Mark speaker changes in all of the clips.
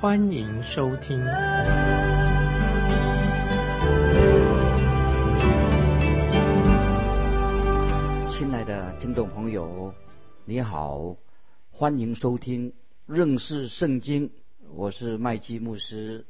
Speaker 1: 欢迎收听。
Speaker 2: 亲爱的听众朋友，你好，欢迎收听认识圣经。我是麦基牧师。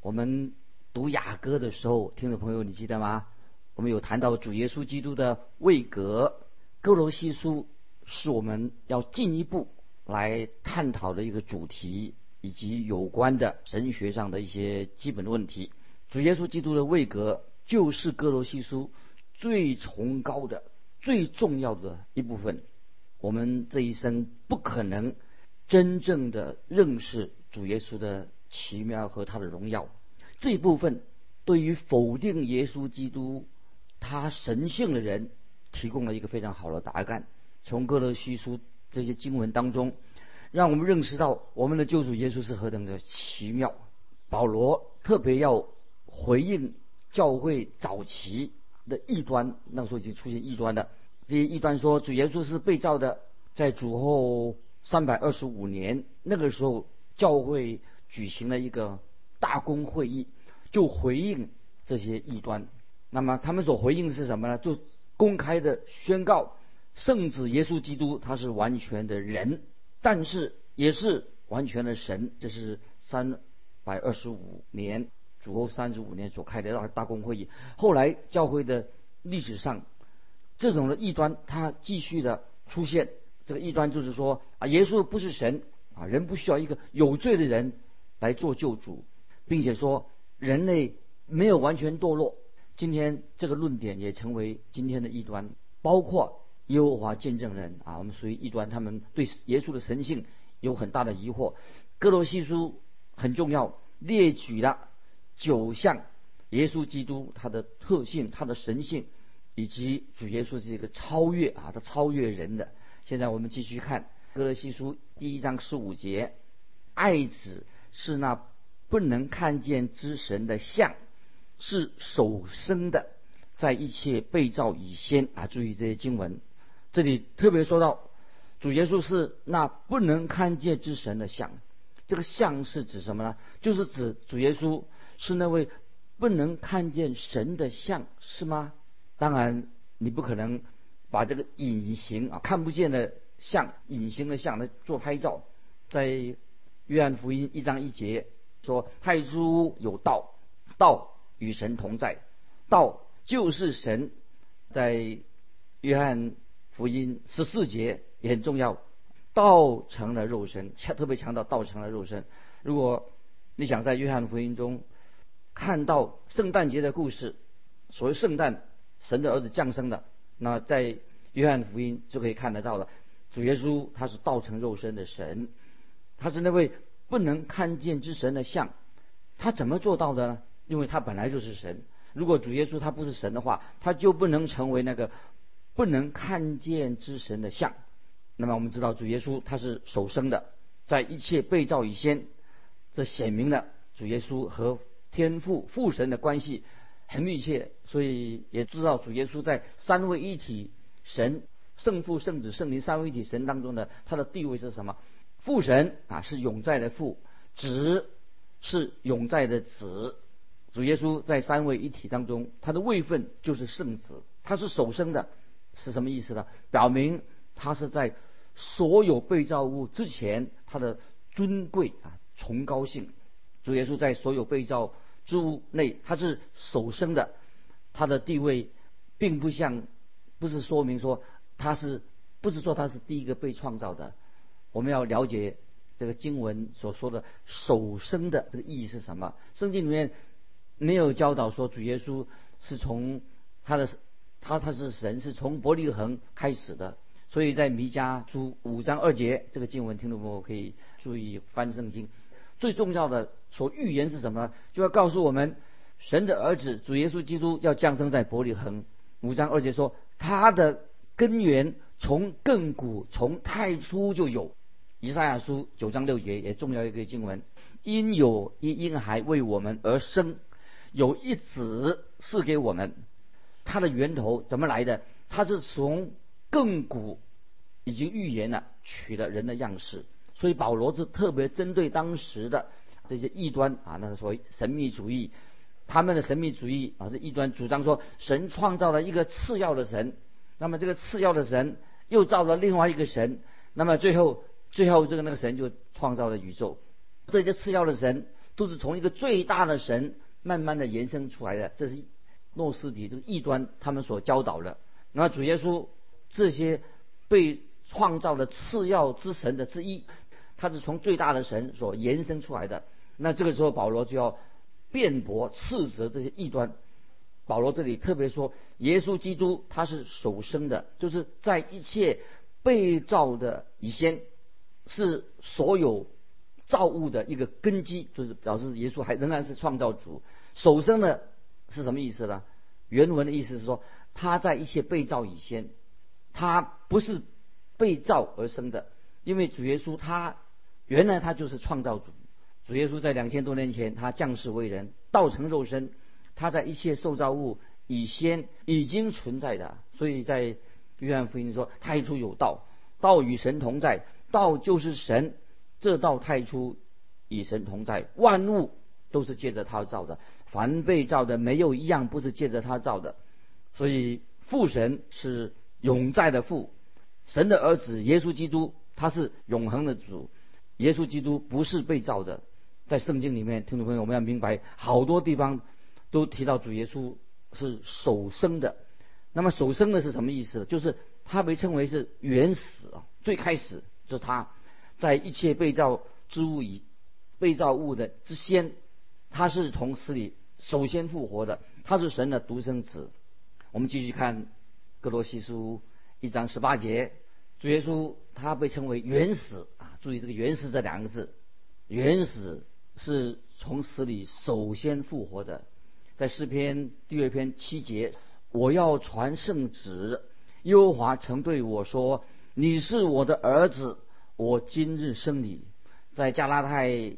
Speaker 2: 我们读雅歌的时候，听众朋友，你记得吗？我们有谈到主耶稣基督的位格，哥罗西书是我们要进一步来探讨的一个主题，以及有关的神学上的一些基本的问题。主耶稣基督的位格就是哥罗西书最崇高的。最重要的一部分，我们这一生不可能真正的认识主耶稣的奇妙和他的荣耀。这一部分对于否定耶稣基督他神性的人提供了一个非常好的答案。从哥罗西书这些经文当中，让我们认识到我们的救主耶稣是何等的奇妙。保罗特别要回应教会早期。的异端，那个时候已经出现异端的。这些异端说主耶稣是被造的，在主后三百二十五年，那个时候教会举行了一个大公会议，就回应这些异端。那么他们所回应的是什么呢？就公开的宣告，圣子耶稣基督他是完全的人，但是也是完全的神。这是三百二十五年。主后三十五年所开的大大公会议，后来教会的历史上，这种的异端它继续的出现。这个异端就是说啊，耶稣不是神啊，人不需要一个有罪的人来做救主，并且说人类没有完全堕落。今天这个论点也成为今天的异端，包括耶和华见证人啊，我们属于异端，他们对耶稣的神性有很大的疑惑。哥罗西书很重要，列举了。九项耶稣基督他的特性、他的神性，以及主耶稣这个超越啊，他超越人的。现在我们继续看哥罗西书第一章十五节：爱子是那不能看见之神的像，是首生的，在一切被造以先啊。注意这些经文，这里特别说到主耶稣是那不能看见之神的像。这个像是指什么呢？就是指主耶稣。是那位不能看见神的像是吗？当然，你不可能把这个隐形啊看不见的像、隐形的像来做拍照。在约翰福音一章一节说：“太初有道，道与神同在，道就是神。”在约翰福音十四节也很重要，道成了肉身，强特别强调道成了肉身。如果你想在约翰福音中，看到圣诞节的故事，所谓圣诞，神的儿子降生的，那在约翰福音就可以看得到了。主耶稣他是道成肉身的神，他是那位不能看见之神的像，他怎么做到的呢？因为他本来就是神。如果主耶稣他不是神的话，他就不能成为那个不能看见之神的像。那么我们知道主耶稣他是首生的，在一切被造以先，这显明了主耶稣和。天父父神的关系很密切，所以也知道主耶稣在三位一体神圣父圣子圣灵三位一体神当中的他的地位是什么？父神啊是永在的父，子是永在的子。主耶稣在三位一体当中，他的位分就是圣子，他是首生的，是什么意思呢？表明他是在所有被造物之前，他的尊贵啊崇高性。主耶稣在所有被造。之物内他是首生的，他的地位并不像，不是说明说他是不是说他是第一个被创造的。我们要了解这个经文所说的首生的这个意义是什么？圣经里面没有教导说主耶稣是从他的他他是神是从伯利恒开始的。所以在弥迦书五章二节这个经文，听众朋友可以注意翻圣经。最重要的所预言是什么呢？就要告诉我们，神的儿子主耶稣基督要降生在伯利恒。五章二节说，他的根源从亘古从太初就有。以赛亚书九章六节也重要一个经文，因有一婴孩为我们而生，有一子赐给我们。它的源头怎么来的？它是从亘古已经预言了，取了人的样式。所以保罗是特别针对当时的这些异端啊，那个所谓神秘主义，他们的神秘主义啊，这异端主张说神创造了一个次要的神，那么这个次要的神又造了另外一个神，那么最后最后这个那个神就创造了宇宙。这些次要的神都是从一个最大的神慢慢的延伸出来的，这是诺斯底这个异端他们所教导的。那主耶稣这些被创造的次要之神的之一。他是从最大的神所延伸出来的，那这个时候保罗就要辩驳斥责这些异端。保罗这里特别说，耶稣基督他是首生的，就是在一切被造的以先，是所有造物的一个根基，就是表示耶稣还仍然是创造主。首生的是什么意思呢？原文的意思是说，他在一切被造以先，他不是被造而生的，因为主耶稣他。原来他就是创造主，主耶稣在两千多年前，他降世为人，道成肉身，他在一切受造物以先已经存在的，所以在约翰福音说，太初有道，道与神同在，道就是神，这道太初与神同在，万物都是借着他造的，凡被造的没有一样不是借着他造的，所以父神是永在的父，神的儿子耶稣基督他是永恒的主。耶稣基督不是被造的，在圣经里面，听众朋友，我们要明白，好多地方都提到主耶稣是首生的。那么首生的是什么意思？就是他被称为是原始啊，最开始就是他在一切被造之物以被造物的之先，他是从死里首先复活的，他是神的独生子。我们继续看哥罗西书一章十八节，主耶稣他被称为原始啊。注意这个“原始”这两个字，“原始”是从死里首先复活的。在诗篇第二篇七节，我要传圣旨，耶和华曾对我说：“你是我的儿子，我今日生你。”在加拉太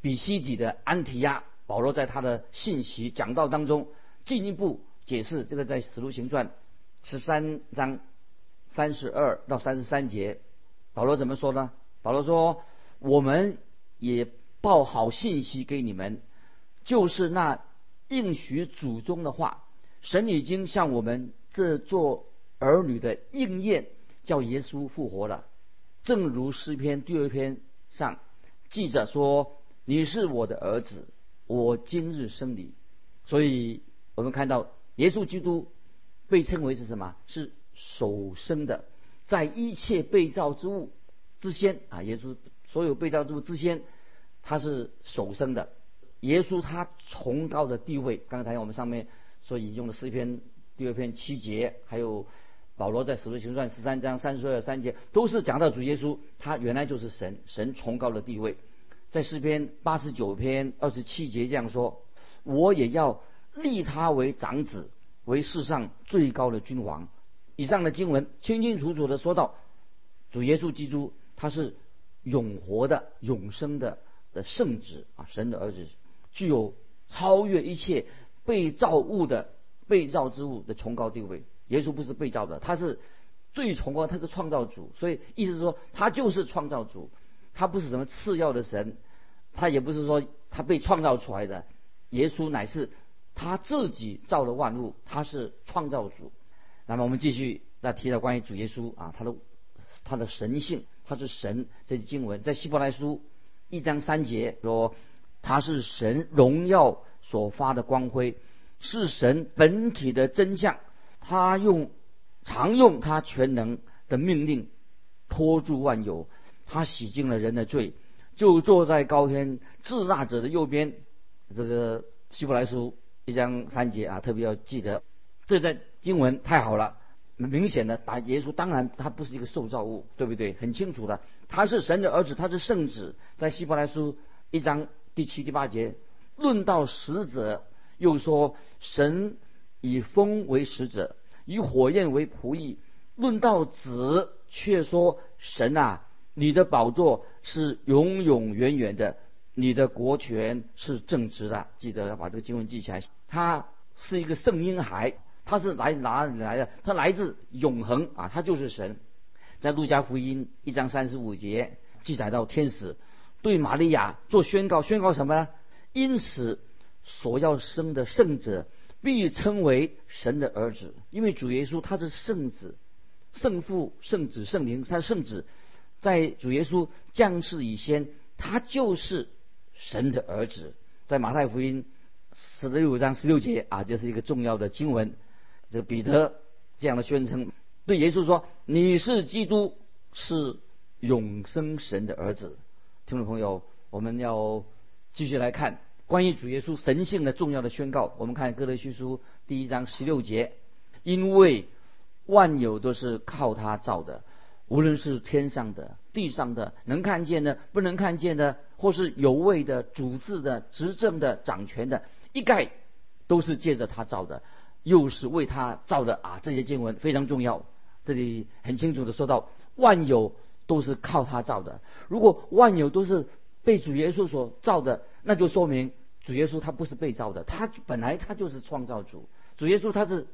Speaker 2: 比西底的安提亚，保罗在他的信息讲道当中进一步解释这个，在使徒行传十三章三十二到三十三节，保罗怎么说呢？保罗说：“我们也报好信息给你们，就是那应许祖宗的话，神已经向我们这做儿女的应验，叫耶稣复活了。正如诗篇第二篇上记着说：‘你是我的儿子，我今日生你。’所以我们看到耶稣基督被称为是什么？是首生的，在一切被造之物。”之先啊，耶稣所有被造之物之先，他是首生的。耶稣他崇高的地位，刚才我们上面所引用的诗篇第二篇七节，还有保罗在使徒行传十三章三十二三节，都是讲到主耶稣，他原来就是神，神崇高的地位。在诗篇八十九篇二十七节这样说：“我也要立他为长子，为世上最高的君王。”以上的经文清清楚楚的说到主耶稣基督。他是永活的、永生的的圣子啊，神的儿子，具有超越一切被造物的被造之物的崇高地位。耶稣不是被造的，他是最崇高，他是创造主。所以意思是说，他就是创造主，他不是什么次要的神，他也不是说他被创造出来的。耶稣乃是他自己造的万物，他是创造主。那么我们继续再提到关于主耶稣啊，他的他的神性。他是神，这经文在希伯来书一章三节说，他是神荣耀所发的光辉，是神本体的真相。他用常用他全能的命令托住万有，他洗净了人的罪，就坐在高天至大者的右边。这个希伯来书一章三节啊，特别要记得，这段经文太好了。明显的，打耶稣当然他不是一个受造物，对不对？很清楚的，他是神的儿子，他是圣子。在希伯来书一章第七、第八节，论到使者，又说神以风为使者，以火焰为仆役；论到子，却说神啊，你的宝座是永永远远的，你的国权是正直的。记得要把这个经文记起来。他是一个圣婴孩，他是来哪里来的？他来自永恒啊，他就是神。在路加福音一章三十五节记载到，天使对玛利亚做宣告，宣告什么呢？因此，所要生的圣者必称为神的儿子，因为主耶稣他是圣子，圣父、圣子、圣灵，他是圣子，在主耶稣降世以前，他就是神的儿子。在马太福音十六章十六节啊，这是一个重要的经文，这个彼得这样的宣称。对耶稣说：“你是基督，是永生神的儿子。”听众朋友，我们要继续来看关于主耶稣神性的重要的宣告。我们看哥德西书第一章十六节：“因为万有都是靠他造的，无论是天上的、地上的，能看见的、不能看见的，或是有位的、主治的、执政的、掌权的，一概都是借着他造的，又是为他造的啊！”这些经文非常重要。这里很清楚的说到，万有都是靠他造的。如果万有都是被主耶稣所造的，那就说明主耶稣他不是被造的，他本来他就是创造主。主耶稣他是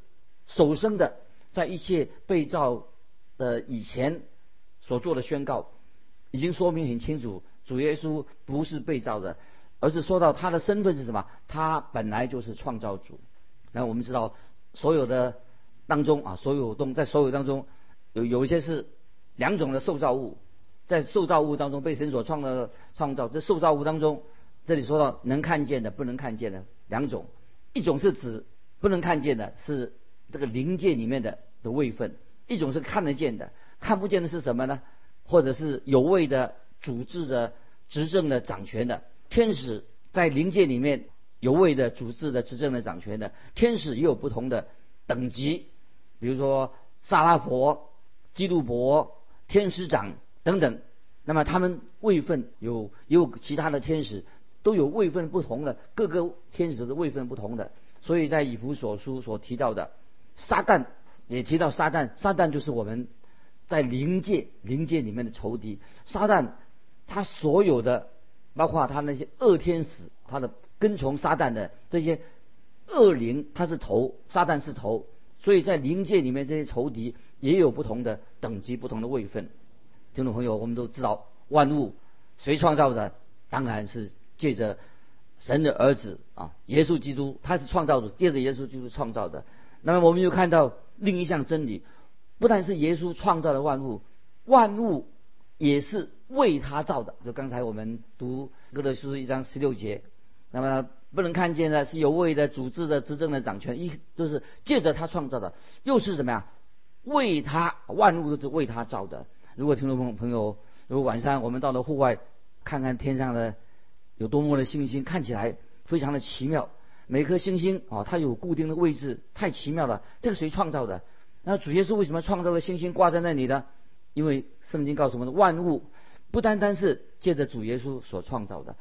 Speaker 2: 首生的，在一切被造的以前所做的宣告，已经说明很清楚，主耶稣不是被造的，而是说到他的身份是什么？他本来就是创造主。那我们知道所有的。当中啊，所有东在所有当中，有有一些是两种的受造物，在受造物当中被神所创造的创造。这受造物当中，这里说到能看见的、不能看见的两种，一种是指不能看见的，是这个灵界里面的的位分；一种是看得见的，看不见的是什么呢？或者是有位的、主治的、执政的、掌权的天使，在灵界里面有位的、主治的、执政的、掌权的天使也有不同的等级。比如说萨拉佛、基督伯、天使长等等，那么他们位分有也有其他的天使都有位分不同的，各个天使的位分不同的。所以在以弗所书所提到的撒旦也提到撒旦，撒旦就是我们在灵界灵界里面的仇敌。撒旦他所有的包括他那些恶天使，他的跟从撒旦的这些恶灵，他是头，撒旦是头。所以在灵界里面，这些仇敌也有不同的等级、不同的位分。听众朋友，我们都知道，万物谁创造的？当然是借着神的儿子啊，耶稣基督，他是创造主，借着耶稣基督创造的。那么我们又看到另一项真理，不但是耶稣创造的万物，万物也是为他造的。就刚才我们读哥德书一章十六节，那么。不能看见的是有位的、组织的、执政的、掌权，一都是借着他创造的，又是什么呀？为他万物都是为他造的。如果听众朋朋友，如果晚上我们到了户外，看看天上的有多么的星星，看起来非常的奇妙。每颗星星啊，它有固定的位置，太奇妙了。这个谁创造的？那主耶稣为什么创造了星星挂在那里呢？因为圣经告诉我们，万物不单单是借着主耶稣所创造的，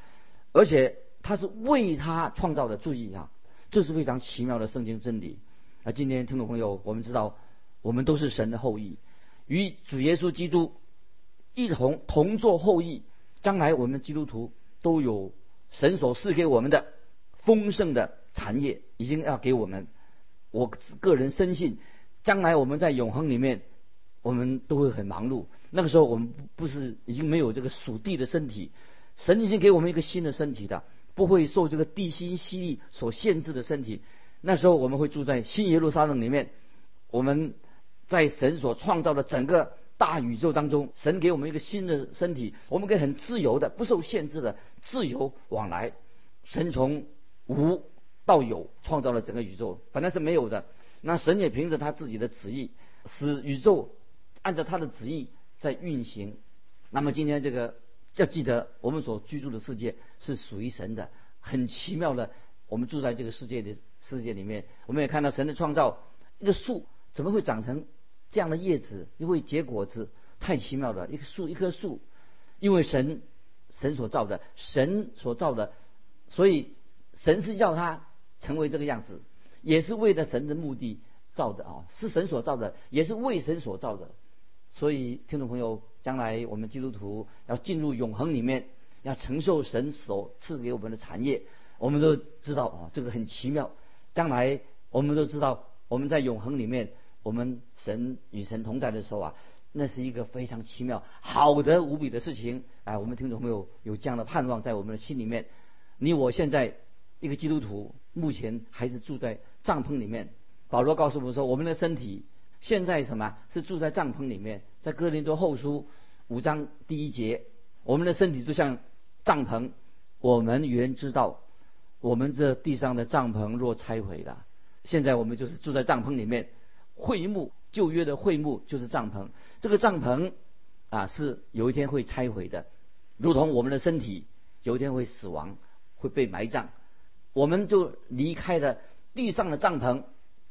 Speaker 2: 而且。他是为他创造的，注意啊，这是非常奇妙的圣经真理。啊，今天听众朋友，我们知道，我们都是神的后裔，与主耶稣基督一同同作后裔。将来我们基督徒都有神所赐给我们的丰盛的产业，已经要给我们。我个人深信，将来我们在永恒里面，我们都会很忙碌。那个时候，我们不是已经没有这个属地的身体，神已经给我们一个新的身体的。不会受这个地心吸力所限制的身体，那时候我们会住在新耶路撒冷里面。我们在神所创造的整个大宇宙当中，神给我们一个新的身体，我们可以很自由的、不受限制的自由往来。神从无到有创造了整个宇宙，本来是没有的。那神也凭着他自己的旨意，使宇宙按照他的旨意在运行。那么今天这个。要记得，我们所居住的世界是属于神的，很奇妙的。我们住在这个世界的世界里面，我们也看到神的创造。一个树怎么会长成这样的叶子，又会结果子？太奇妙了！一棵树，一棵树，因为神神所造的，神所造的，所以神是叫他成为这个样子，也是为了神的目的造的啊，是神所造的，也是为神所造的。所以听众朋友，将来我们基督徒要进入永恒里面，要承受神所赐给我们的产业，我们都知道啊，这个很奇妙。将来我们都知道，我们在永恒里面，我们神与神同在的时候啊。那是一个非常奇妙、好的无比的事情。哎，我们听众朋友有这样的盼望在我们的心里面。你我现在一个基督徒，目前还是住在帐篷里面。保罗告诉我们说，我们的身体现在什么？是住在帐篷里面。在哥林多后书五章第一节，我们的身体就像帐篷。我们原知道，我们这地上的帐篷若拆毁了，现在我们就是住在帐篷里面。会幕旧约的会幕就是帐篷，这个帐篷啊是有一天会拆毁的，如同我们的身体有一天会死亡，会被埋葬，我们就离开了地上的帐篷，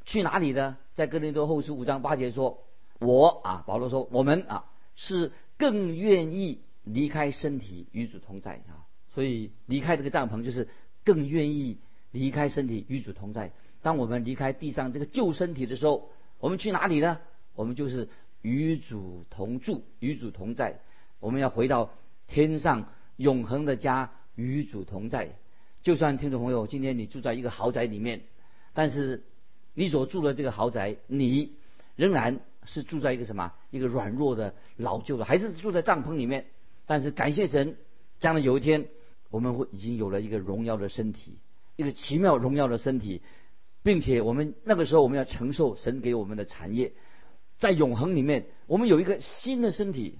Speaker 2: 去哪里呢？在哥林多后书五章八节说，我啊保罗说我们啊是更愿意离开身体与主同在啊，所以离开这个帐篷就是更愿意离开身体与主同在。当我们离开地上这个旧身体的时候。我们去哪里呢？我们就是与主同住，与主同在。我们要回到天上永恒的家，与主同在。就算听众朋友今天你住在一个豪宅里面，但是你所住的这个豪宅，你仍然是住在一个什么？一个软弱的老旧的，还是住在帐篷里面？但是感谢神，将来有一天我们会已经有了一个荣耀的身体，一个奇妙荣耀的身体。并且我们那个时候，我们要承受神给我们的产业，在永恒里面，我们有一个新的身体，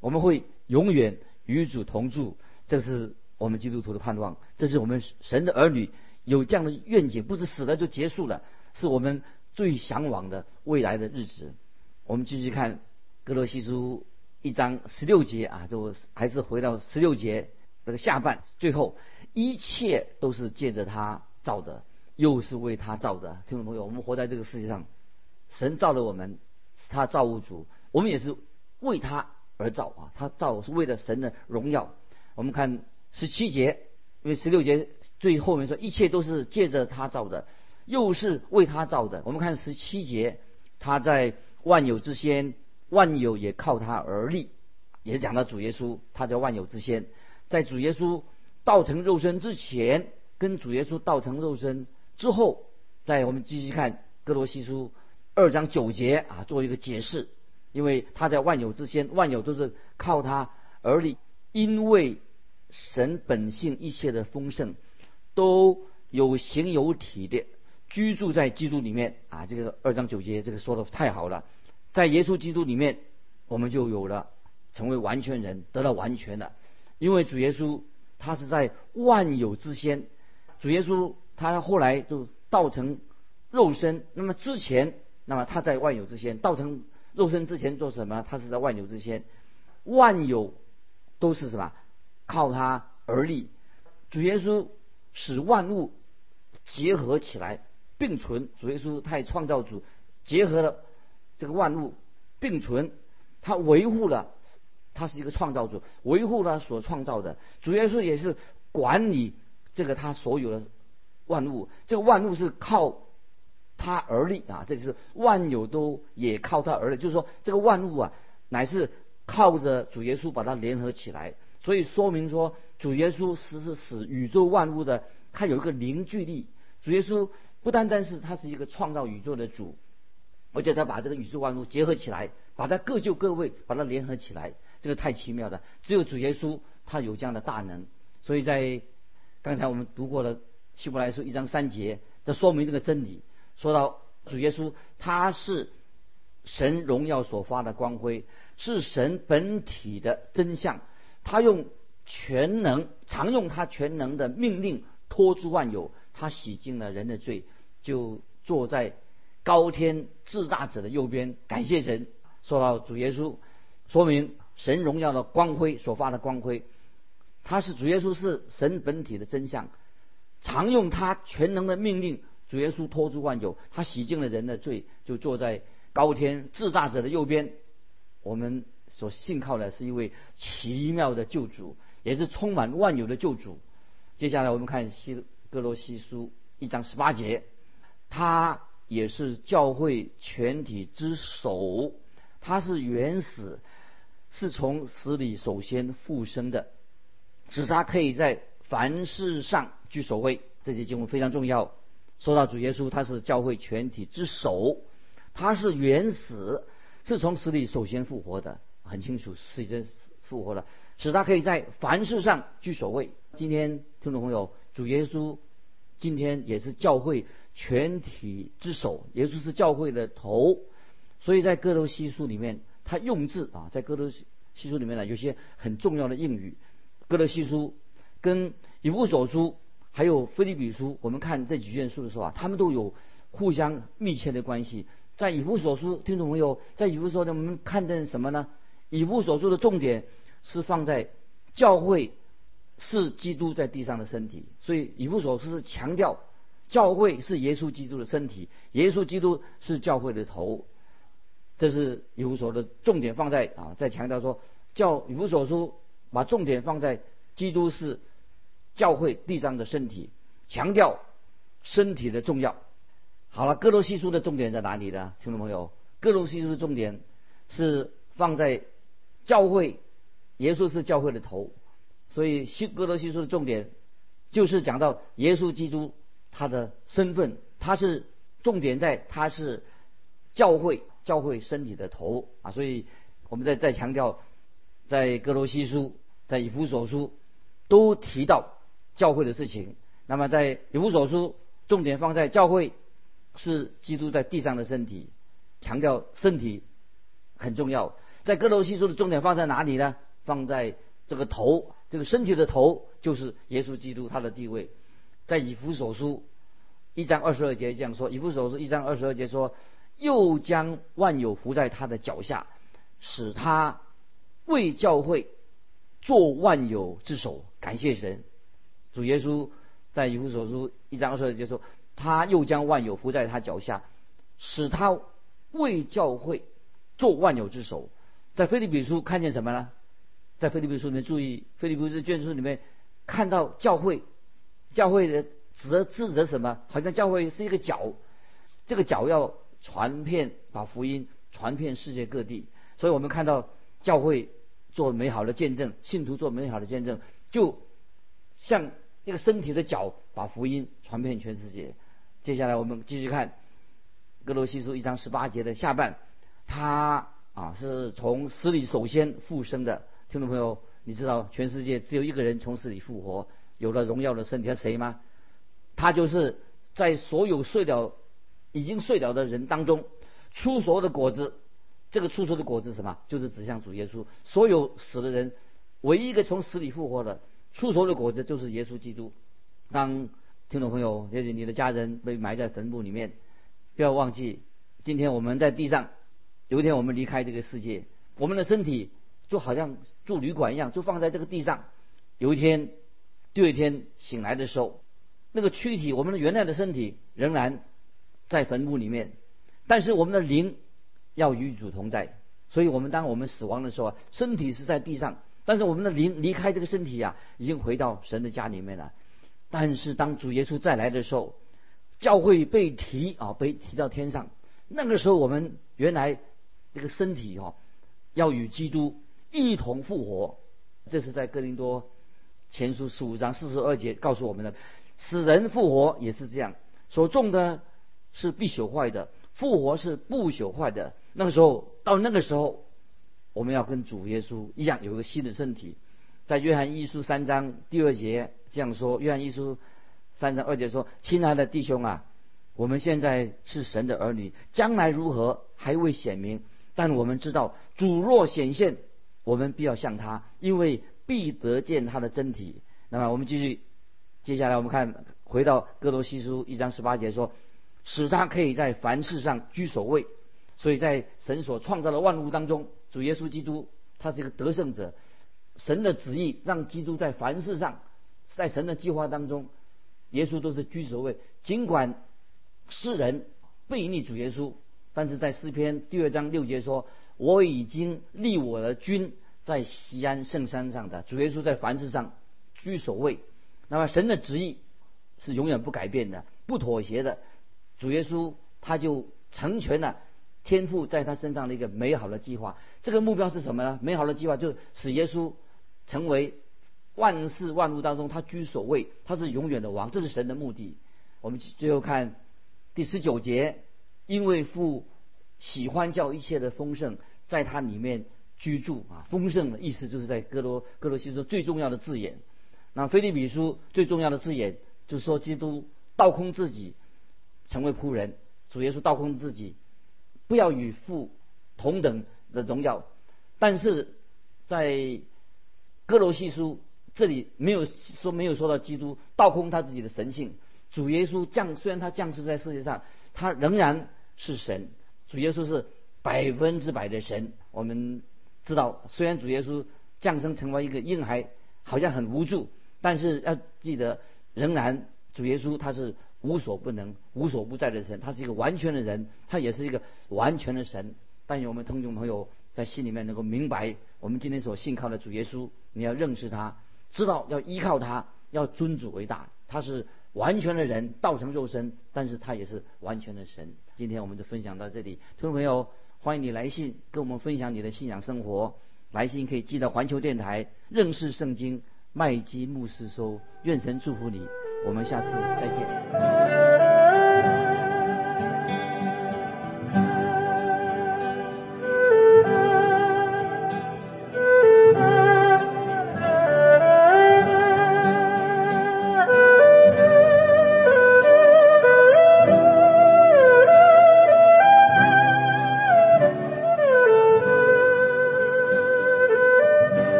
Speaker 2: 我们会永远与主同住。这是我们基督徒的盼望，这是我们神的儿女有这样的愿景，不是死了就结束了，是我们最向往的未来的日子。我们继续看哥罗西书一章十六节啊，就还是回到十六节这个下半，最后一切都是借着他造的。又是为他造的，听众朋友，我们活在这个世界上，神造了我们，他造物主，我们也是为他而造啊。他造是为了神的荣耀。我们看十七节，因为十六节最后面说一切都是借着他造的，又是为他造的。我们看十七节，他在万有之先，万有也靠他而立，也讲到主耶稣，他在万有之先，在主耶稣道成肉身之前，跟主耶稣道成肉身。之后，在我们继续看哥罗西书二章九节啊，做一个解释。因为他在万有之先，万有都是靠他而立。因为神本性一切的丰盛，都有形有体的居住在基督里面啊。这个二章九节这个说的太好了，在耶稣基督里面，我们就有了成为完全人，得到完全的。因为主耶稣他是在万有之先，主耶稣。他后来就道成肉身，那么之前，那么他在万有之先，道成肉身之前做什么？他是在万有之先，万有都是什么？靠他而立。主耶稣使万物结合起来并存。主耶稣他也创造主，结合了这个万物并存，他维护了，他是一个创造主，维护了所创造的。主耶稣也是管理这个他所有的。万物，这个万物是靠他而立啊！这就是万有都也靠他而立，就是说这个万物啊，乃是靠着主耶稣把它联合起来，所以说明说主耶稣是是使宇宙万物的，他有一个凝聚力。主耶稣不单单是他是一个创造宇宙的主，而且他把这个宇宙万物结合起来，把它各就各位，把它联合起来，这个太奇妙了。只有主耶稣他有这样的大能，所以在刚才我们读过了。希伯来书一章三节，这说明这个真理。说到主耶稣，他是神荣耀所发的光辉，是神本体的真相。他用全能，常用他全能的命令托住万有。他洗净了人的罪，就坐在高天至大者的右边。感谢神。说到主耶稣，说明神荣耀的光辉所发的光辉，他是主耶稣是神本体的真相。常用他全能的命令，主耶稣托住万有，他洗净了人的罪，就坐在高天至大者的右边。我们所信靠的是一位奇妙的救主，也是充满万有的救主。接下来我们看西哥罗西书一章十八节，他也是教会全体之首，他是原始，是从死里首先复生的，使他可以在凡事上居首位。这些经文非常重要。说到主耶稣，他是教会全体之首，他是原始，是从死里首先复活的，很清楚，是已经复活了，使他可以在凡事上居首位。今天听众朋友，主耶稣今天也是教会全体之首，耶稣是教会的头，所以在哥罗西书里面，他用字啊，在哥罗西书里面呢，有些很重要的应语。哥罗西书跟以弗所书还有菲利比书，我们看这几卷书的时候啊，他们都有互相密切的关系。在以弗所书，听众朋友，在以弗所，我们看见什么呢？以弗所书的重点是放在教会。是基督在地上的身体，所以以弗所书是强调教会是耶稣基督的身体，耶稣基督是教会的头，这是以弗所的重点放在啊，在强调说教以弗所书把重点放在基督是教会地上的身体，强调身体的重要。好了，哥罗西书的重点在哪里呢？听众朋友，哥罗西书的重点是放在教会，耶稣是教会的头。所以，希哥罗西书的重点就是讲到耶稣基督他的身份，他是重点在他是教会教会身体的头啊。所以，我们再再强调，在哥罗西书、在以弗所书都提到教会的事情。那么，在以弗所书重点放在教会是基督在地上的身体，强调身体很重要。在哥罗西书的重点放在哪里呢？放在这个头。这个身体的头就是耶稣基督，他的地位，在以弗所书一章二十二节这样说：以弗所书一章二十二节说，又将万有伏在他的脚下，使他为教会做万有之首。感谢神，主耶稣在以弗所书一章二十二节说，他又将万有伏在他脚下，使他为教会做万有之首。在菲利比书看见什么呢？在菲利比书里面注意，菲利比书卷书里面看到教会，教会的指指责什么？好像教会是一个角，这个角要传遍，把福音传遍世界各地。所以我们看到教会做美好的见证，信徒做美好的见证，就像一个身体的脚，把福音传遍全世界。接下来我们继续看格罗西书一章十八节的下半，他啊是从死里首先复生的。听众朋友，你知道全世界只有一个人从死里复活，有了荣耀的身体，谁吗？他就是在所有睡了、已经睡了的人当中出所有的果子。这个出熟的果子是什么？就是指向主耶稣。所有死的人，唯一一个从死里复活的出熟的果子就是耶稣基督。当听众朋友，也许你的家人被埋在坟墓里面，不要忘记，今天我们在地上，有一天我们离开这个世界，我们的身体。就好像住旅馆一样，就放在这个地上。有一天，第二天醒来的时候，那个躯体，我们的原来的身体仍然在坟墓里面，但是我们的灵要与主同在。所以，我们当我们死亡的时候，身体是在地上，但是我们的灵离开这个身体啊，已经回到神的家里面了。但是，当主耶稣再来的时候，教会被提啊，被提到天上。那个时候，我们原来这个身体哦，要与基督。一同复活，这是在哥林多前书十五章四十二节告诉我们的。死人复活也是这样，所种的是必朽坏的，复活是不朽坏的。那个时候，到那个时候，我们要跟主耶稣一样，有个新的身体。在约翰一书三章第二节这样说：约翰一书三章二节说：“亲爱的弟兄啊，我们现在是神的儿女，将来如何还未显明，但我们知道主若显现。”我们必要向他，因为必得见他的真体。那么我们继续，接下来我们看回到哥罗西书一章十八节说，使他可以在凡事上居首位。所以在神所创造的万物当中，主耶稣基督他是一个得胜者。神的旨意让基督在凡事上，在神的计划当中，耶稣都是居首位。尽管世人背逆主耶稣，但是在诗篇第二章六节说。我已经立我的君在西安圣山上的，主耶稣在凡事上居首位。那么神的旨意是永远不改变的、不妥协的。主耶稣他就成全了天父在他身上的一个美好的计划。这个目标是什么呢？美好的计划就是使耶稣成为万事万物当中他居首位，他是永远的王，这是神的目的。我们最后看第十九节，因为父喜欢叫一切的丰盛在他里面。居住啊，丰盛的意思就是在哥罗哥罗西书最重要的字眼。那菲利比书最重要的字眼就是说，基督倒空自己，成为仆人。主耶稣倒空自己，不要与父同等的荣耀。但是在哥罗西书这里没有说没有说到基督倒空他自己的神性。主耶稣降虽然他降世在世界上，他仍然是神。主耶稣是百分之百的神。我们。知道，虽然主耶稣降生成为一个婴孩，好像很无助，但是要记得，仍然主耶稣他是无所不能、无所不在的神，他是一个完全的人，他也是一个完全的神。但愿我们听众朋友在心里面能够明白，我们今天所信靠的主耶稣，你要认识他，知道要依靠他，要尊主为大。他是完全的人，道成肉身，但是他也是完全的神。今天我们就分享到这里，听众朋友。欢迎你来信跟我们分享你的信仰生活，来信可以寄到环球电台认识圣经麦基牧师收，愿神祝福你，我们下次再见。